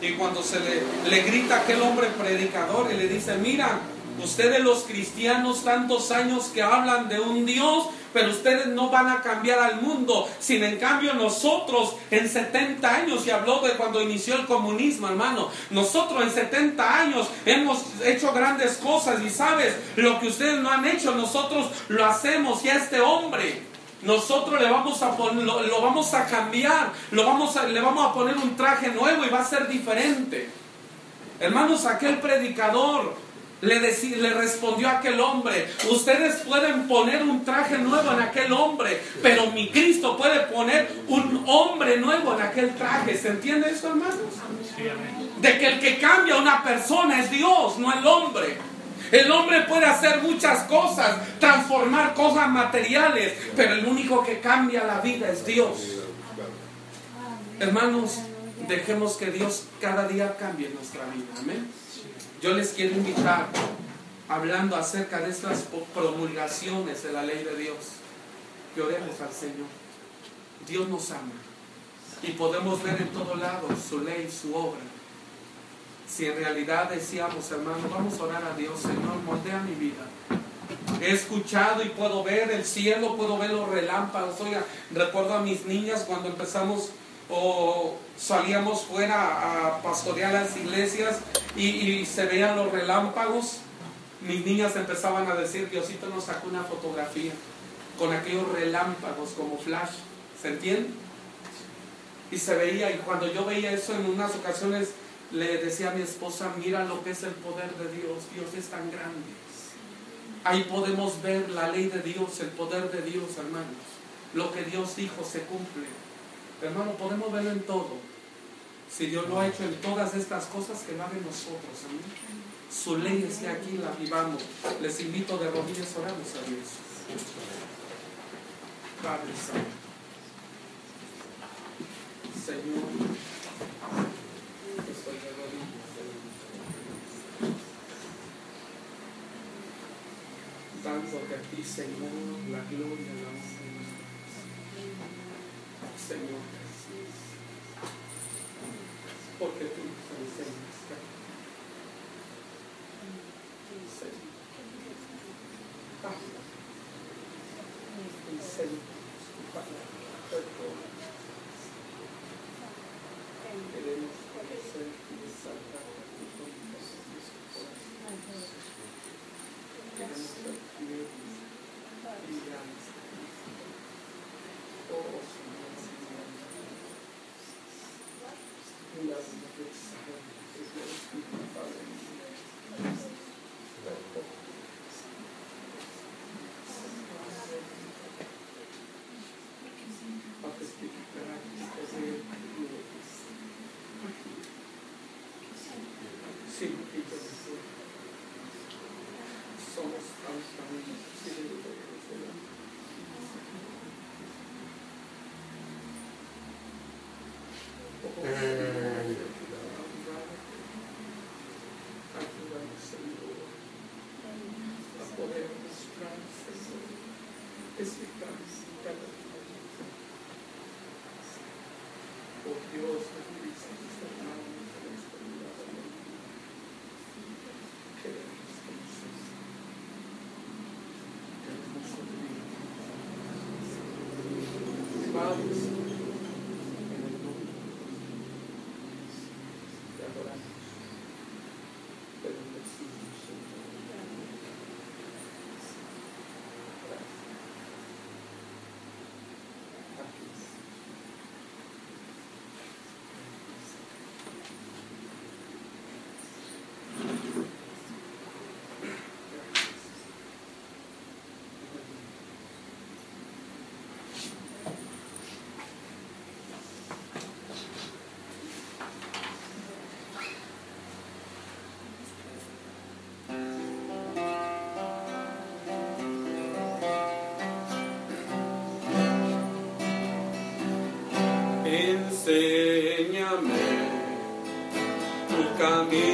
Y cuando se le, le grita aquel hombre predicador y le dice, mira, ustedes los cristianos tantos años que hablan de un Dios, pero ustedes no van a cambiar al mundo. Sin en cambio nosotros en 70 años, y habló de cuando inició el comunismo, hermano, nosotros en 70 años hemos hecho grandes cosas y sabes, lo que ustedes no han hecho, nosotros lo hacemos y a este hombre. Nosotros le vamos a poner, lo, vamos a cambiar, lo vamos le vamos a poner un traje nuevo y va a ser diferente. Hermanos, aquel predicador le, deci- le respondió a aquel hombre, ustedes pueden poner un traje nuevo en aquel hombre, pero mi Cristo puede poner un hombre nuevo en aquel traje. ¿Se entiende eso, hermanos? De que el que cambia a una persona es Dios, no el hombre. El hombre puede hacer muchas cosas, transformar cosas materiales, pero el único que cambia la vida es Dios. Hermanos, dejemos que Dios cada día cambie nuestra vida. Amén. Yo les quiero invitar, hablando acerca de estas promulgaciones de la ley de Dios, que oremos al Señor. Dios nos ama y podemos ver en todo lado su ley, su obra. Si en realidad decíamos, hermano, vamos a orar a Dios, Señor, moldea mi vida. He escuchado y puedo ver el cielo, puedo ver los relámpagos. Oiga, recuerdo a mis niñas cuando empezamos o salíamos fuera a pastorear las iglesias y, se veían los relámpagos. Mis niñas empezaban a decir, Diosito nos sacó una fotografía con aquellos relámpagos como flash. ¿Se entiende? Y se veía, y cuando yo veía eso en unas ocasiones, le decía a mi esposa, mira lo que es el poder de Dios, Dios es tan grande. Ahí podemos ver la ley de Dios, el poder de Dios, hermanos. Lo que Dios dijo se cumple. Hermano, podemos verlo en todo. Si Dios lo ha hecho en todas estas cosas, que lo haga en nosotros. Amén. Su ley esté aquí, la vivamos. Les invito de rodillas, oramos a Dios. Padre Santo. Señor, estoy de rodillas. Dándote a ti, Señor, la gloria, la. Señor Jesús. Porque tú nos enseñaste. Señor. Ah. Enséñanos Enséñame tu camino,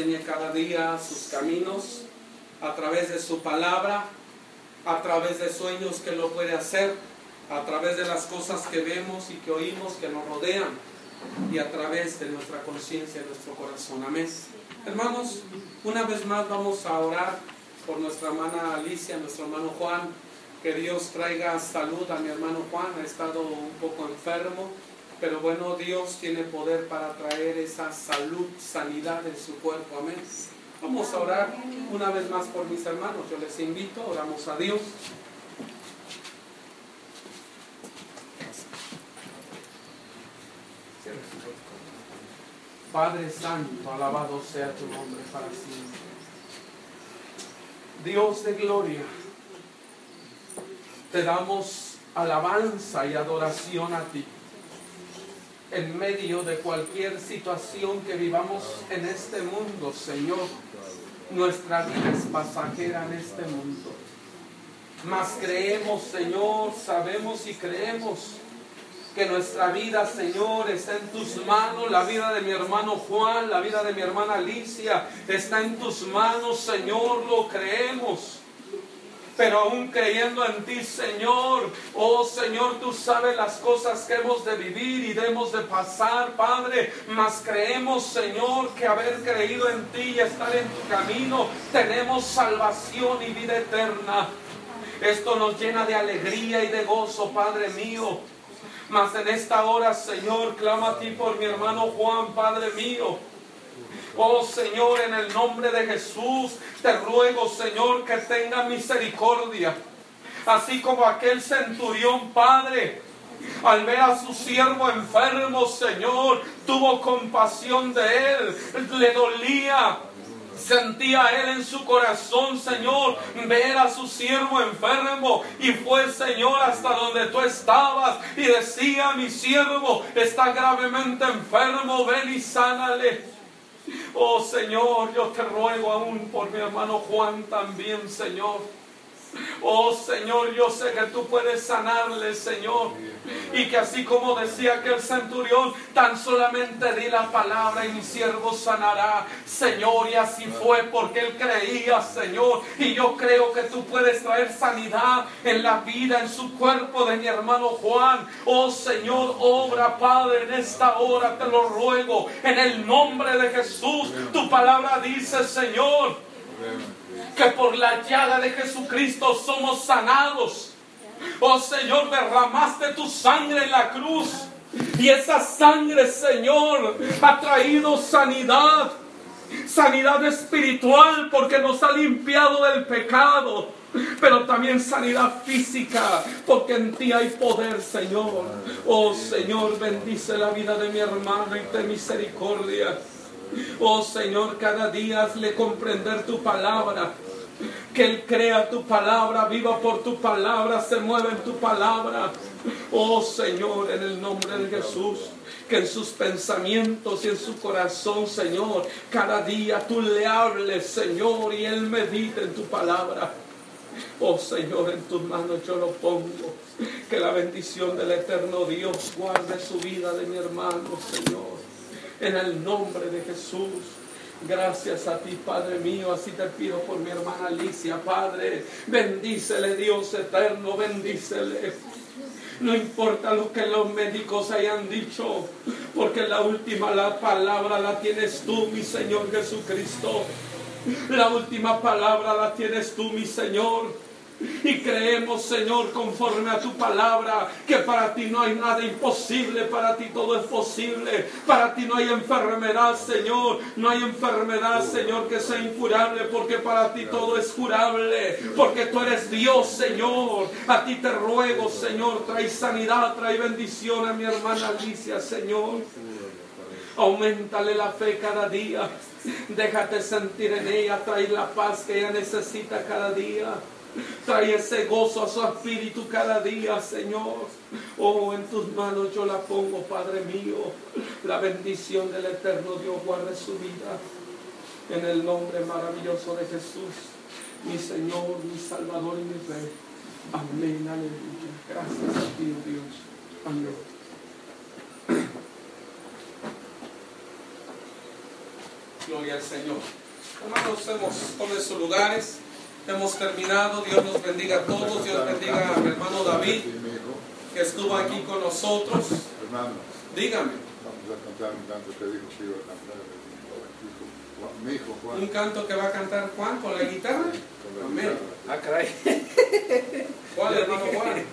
enseñe cada día sus caminos a través de su palabra, a través de sueños que lo puede hacer, a través de las cosas que vemos y que oímos que nos rodean y a través de nuestra conciencia y nuestro corazón. Amén. Hermanos, una vez más vamos a orar por nuestra hermana Alicia, nuestro hermano Juan. Que Dios traiga salud a mi hermano Juan. Ha estado un poco enfermo, pero bueno, Dios tiene poder para traer esa salud, sanidad en su cuerpo. Amén. Vamos a orar una vez más por mis hermanos. Yo les invito, oramos a Dios. Padre Santo, alabado sea tu nombre para siempre. Dios de gloria, te damos alabanza y adoración a ti. En medio de cualquier situación que vivamos en este mundo, Señor, nuestra vida es pasajera en este mundo. Mas creemos, Señor, sabemos y creemos que nuestra vida, Señor, está en tus manos. La vida de mi hermano Juan, la vida de mi hermana Alicia, está en tus manos, Señor, lo creemos. Pero aún creyendo en ti, Señor, oh Señor, tú sabes las cosas que hemos de vivir y debemos de pasar, Padre. Mas creemos, Señor, que haber creído en ti y estar en tu camino, tenemos salvación y vida eterna. Esto nos llena de alegría y de gozo, Padre mío. Mas en esta hora, Señor, clama a ti por mi hermano Juan, Padre mío. Oh Señor, en el nombre de Jesús, te ruego, Señor, que tenga misericordia. Así como aquel centurión, Padre, al ver a su siervo enfermo, Señor, tuvo compasión de él, le dolía Sentía él en su corazón, Señor, ver a su siervo enfermo. Y fue, Señor, hasta donde tú estabas. Y decía, mi siervo está gravemente enfermo, ven y sánale. Oh Señor, yo te ruego aún por mi hermano Juan también, Señor. Oh Señor, yo sé que tú puedes sanarle, Señor. Y que así como decía aquel centurión, tan solamente di la palabra y mi siervo sanará. Señor, y así fue porque él creía, Señor. Y yo creo que tú puedes traer sanidad en la vida, en su cuerpo de mi hermano Juan. Oh Señor, obra, Padre, en esta hora te lo ruego. En el nombre de Jesús, tu palabra dice, Señor, que por la llaga de Jesucristo somos sanados. Oh Señor, derramaste tu sangre en la cruz. Y esa sangre, Señor, ha traído sanidad. Sanidad espiritual porque nos ha limpiado del pecado. Pero también sanidad física porque en ti hay poder, Señor. Oh Señor, bendice la vida de mi hermano y ten misericordia. Oh Señor, cada día hazle comprender tu palabra que Él crea tu palabra, viva por tu palabra, se mueva en tu palabra. Oh Señor, en el nombre de Jesús, que en sus pensamientos y en su corazón, Señor, cada día tú le hables, Señor, y Él medite en tu palabra. Oh Señor, en tus manos yo lo pongo. Que la bendición del eterno Dios guarde su vida de mi hermano, Señor. En el nombre de Jesús. Gracias a ti, Padre mío. Así te pido por mi hermana Alicia, Padre. Bendícele, Dios eterno, bendícele. No importa lo que los médicos hayan dicho, porque la última la palabra la tienes tú, mi Señor Jesucristo. La última palabra la tienes tú, mi Señor. Y creemos, Señor, conforme a tu palabra, que para ti no hay nada imposible, para ti todo es posible. Para ti no hay enfermedad, Señor. No hay enfermedad, Señor, que sea incurable, porque para ti todo es curable. Porque tú eres Dios, Señor. A ti te ruego, Señor, trae sanidad, trae bendición a mi hermana Alicia, Señor. Aumentale la fe cada día. Déjate sentir en ella, trae la paz que ella necesita cada día. Trae ese gozo a su espíritu cada día, Señor. Oh, en tus manos yo la pongo, Padre mío. La bendición del eterno Dios guarde su vida. En el nombre maravilloso de Jesús, mi Señor, mi Salvador y mi Rey. Amén, aleluya. Gracias a ti, oh Dios. Amén. Gloria al Señor. Hermanos, hemos tomado sus lugares. Hemos terminado. Dios nos bendiga a todos. Dios bendiga a mi hermano David, que estuvo aquí con nosotros. Hermano, Dígame, vamos a cantar un canto que dijo que iba a cantar mi hijo Juan. un canto que va a cantar Juan con la guitarra. Amén. Ah, caray. ¿Cuál, hermano Juan?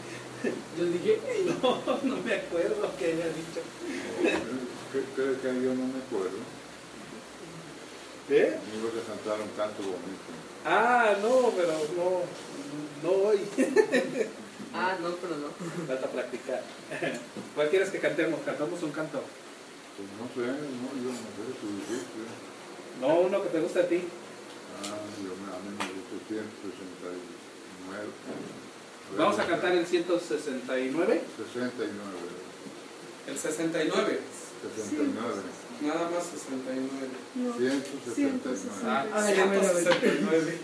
Yo dije, no, no me acuerdo qué había dicho. ¿Qué cree que yo no me acuerdo? ¿Eh? Me ibas a cantar un canto bonito. Ah, no, pero no, no hoy. (laughs) Ah, no, pero no. Falta practicar. (laughs) ¿Cuál quieres que cantemos? Cantamos un canto. Pues no sé, no, yo no sé, tú dijiste. No, uno que te guste a ti. Ah, yo me, a mí me gusta 169. Vamos a cantar el 169. 69. El 69. 69. Nada más 69. 169. Ah, Ah, ya me lo 169.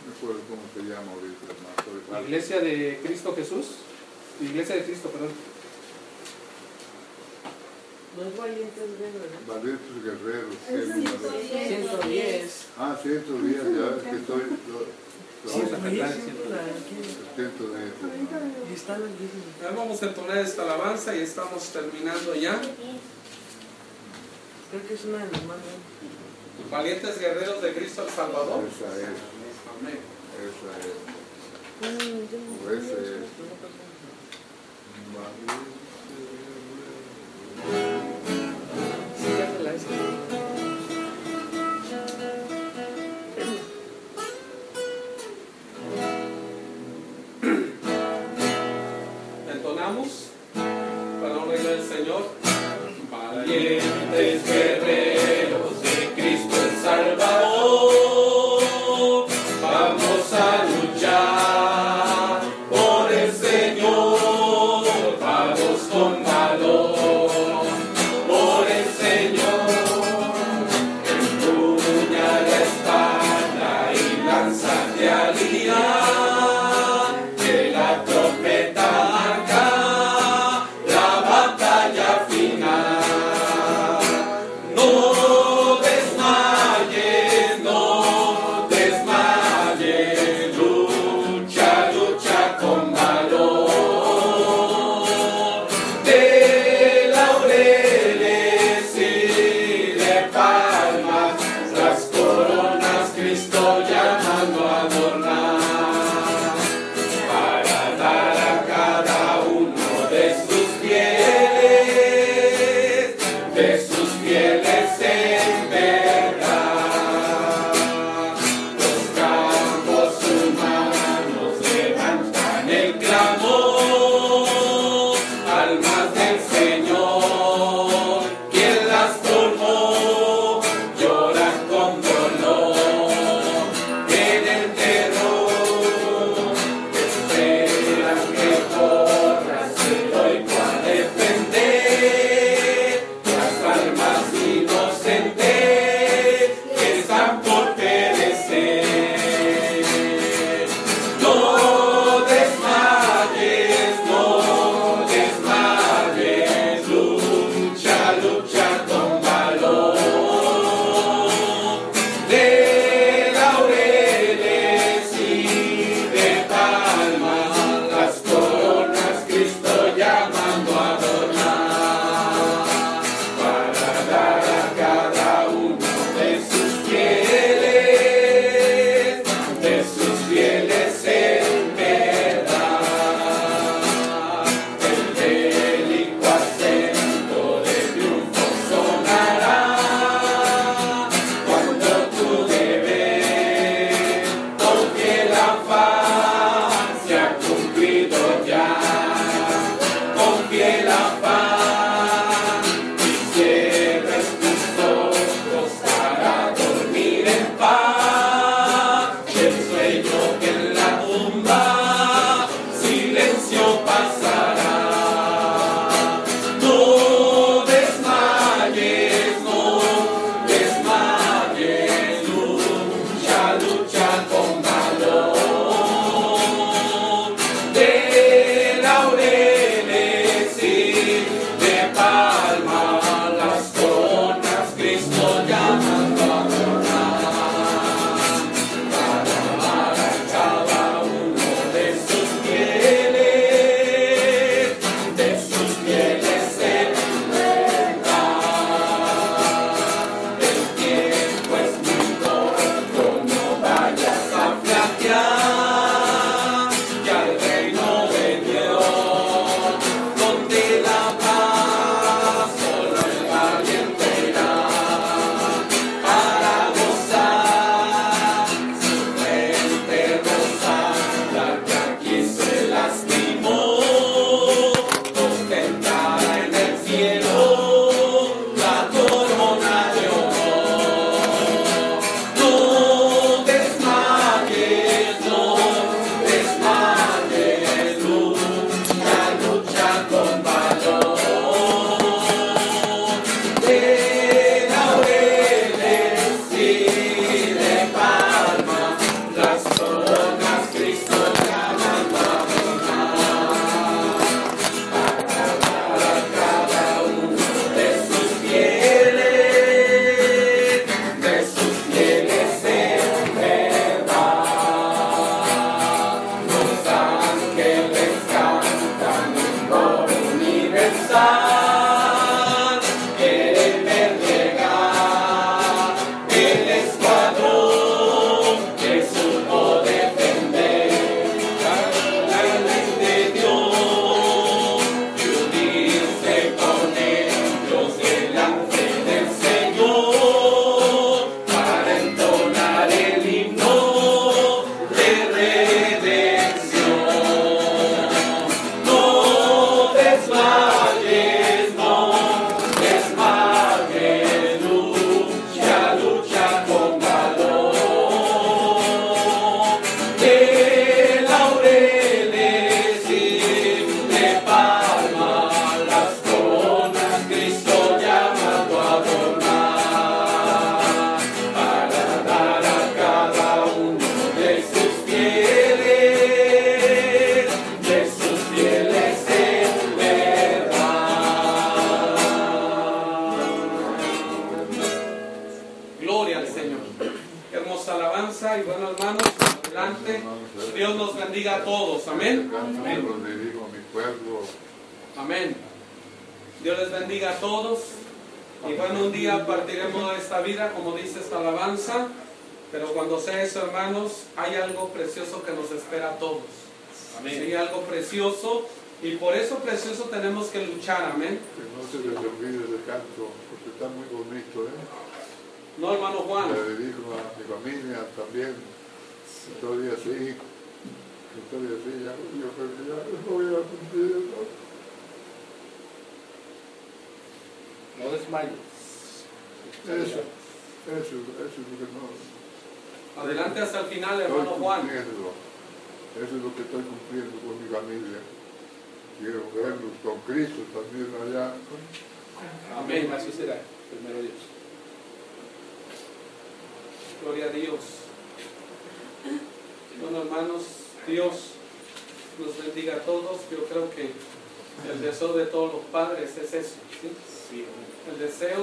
No me acuerdo cómo se llama ahorita, falso. Iglesia de Cristo Jesús. Iglesia de Cristo, perdón. No es valientes guerreros. Valientes guerreros. Es qué número. 110. Ah, 110, ya es que estoy. Vamos a cantar el 110. 110. Y está larguísimo. Ya vamos a entonar esta alabanza y estamos terminando ya. Creo que es una de las más grandes. Valientes guerreros de Cristo el Salvador. Esa es, Amén. esa es. Mm, yo O ese es. Sí, ya me la hice. Entonamos Yeah.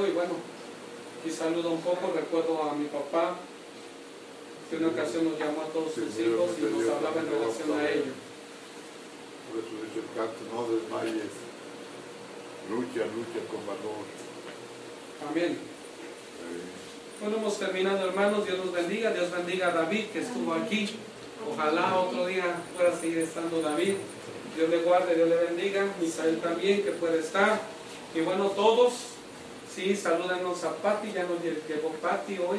y bueno, quizá saludo un poco, recuerdo a mi papá, que una ocasión nos llamó a todos sus hijos y nos hablaba en relación a ello. Por eso dice el canto, no desmayes, lucha, lucha con valor. Amén. Bueno, hemos terminado hermanos, Dios los bendiga, Dios bendiga a David que estuvo aquí. Ojalá otro día pueda seguir estando David. Dios le guarde, Dios le bendiga. Misael también que puede estar. Y bueno, todos Sí, salúdanos a Patti, ya nos llegó Patti hoy.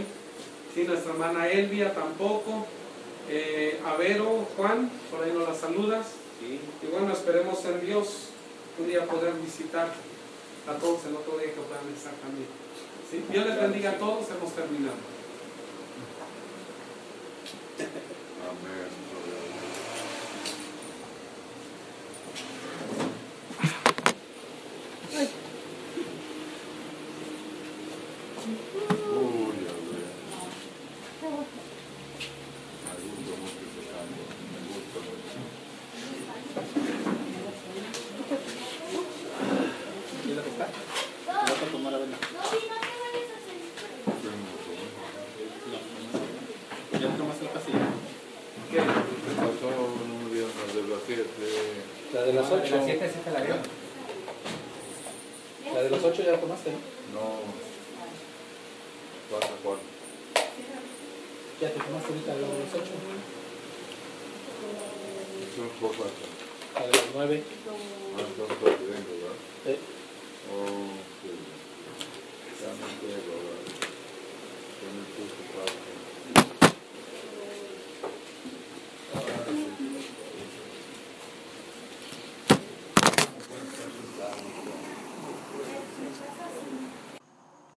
Sí, nuestra hermana Elvia tampoco. Eh, a Vero, Juan, por ahí nos las saludas. Y bueno, esperemos en Dios un día poder visitar a todos el otro día que puedan estar también. ¿Sí? Dios les bendiga a todos, hemos terminado. Amén.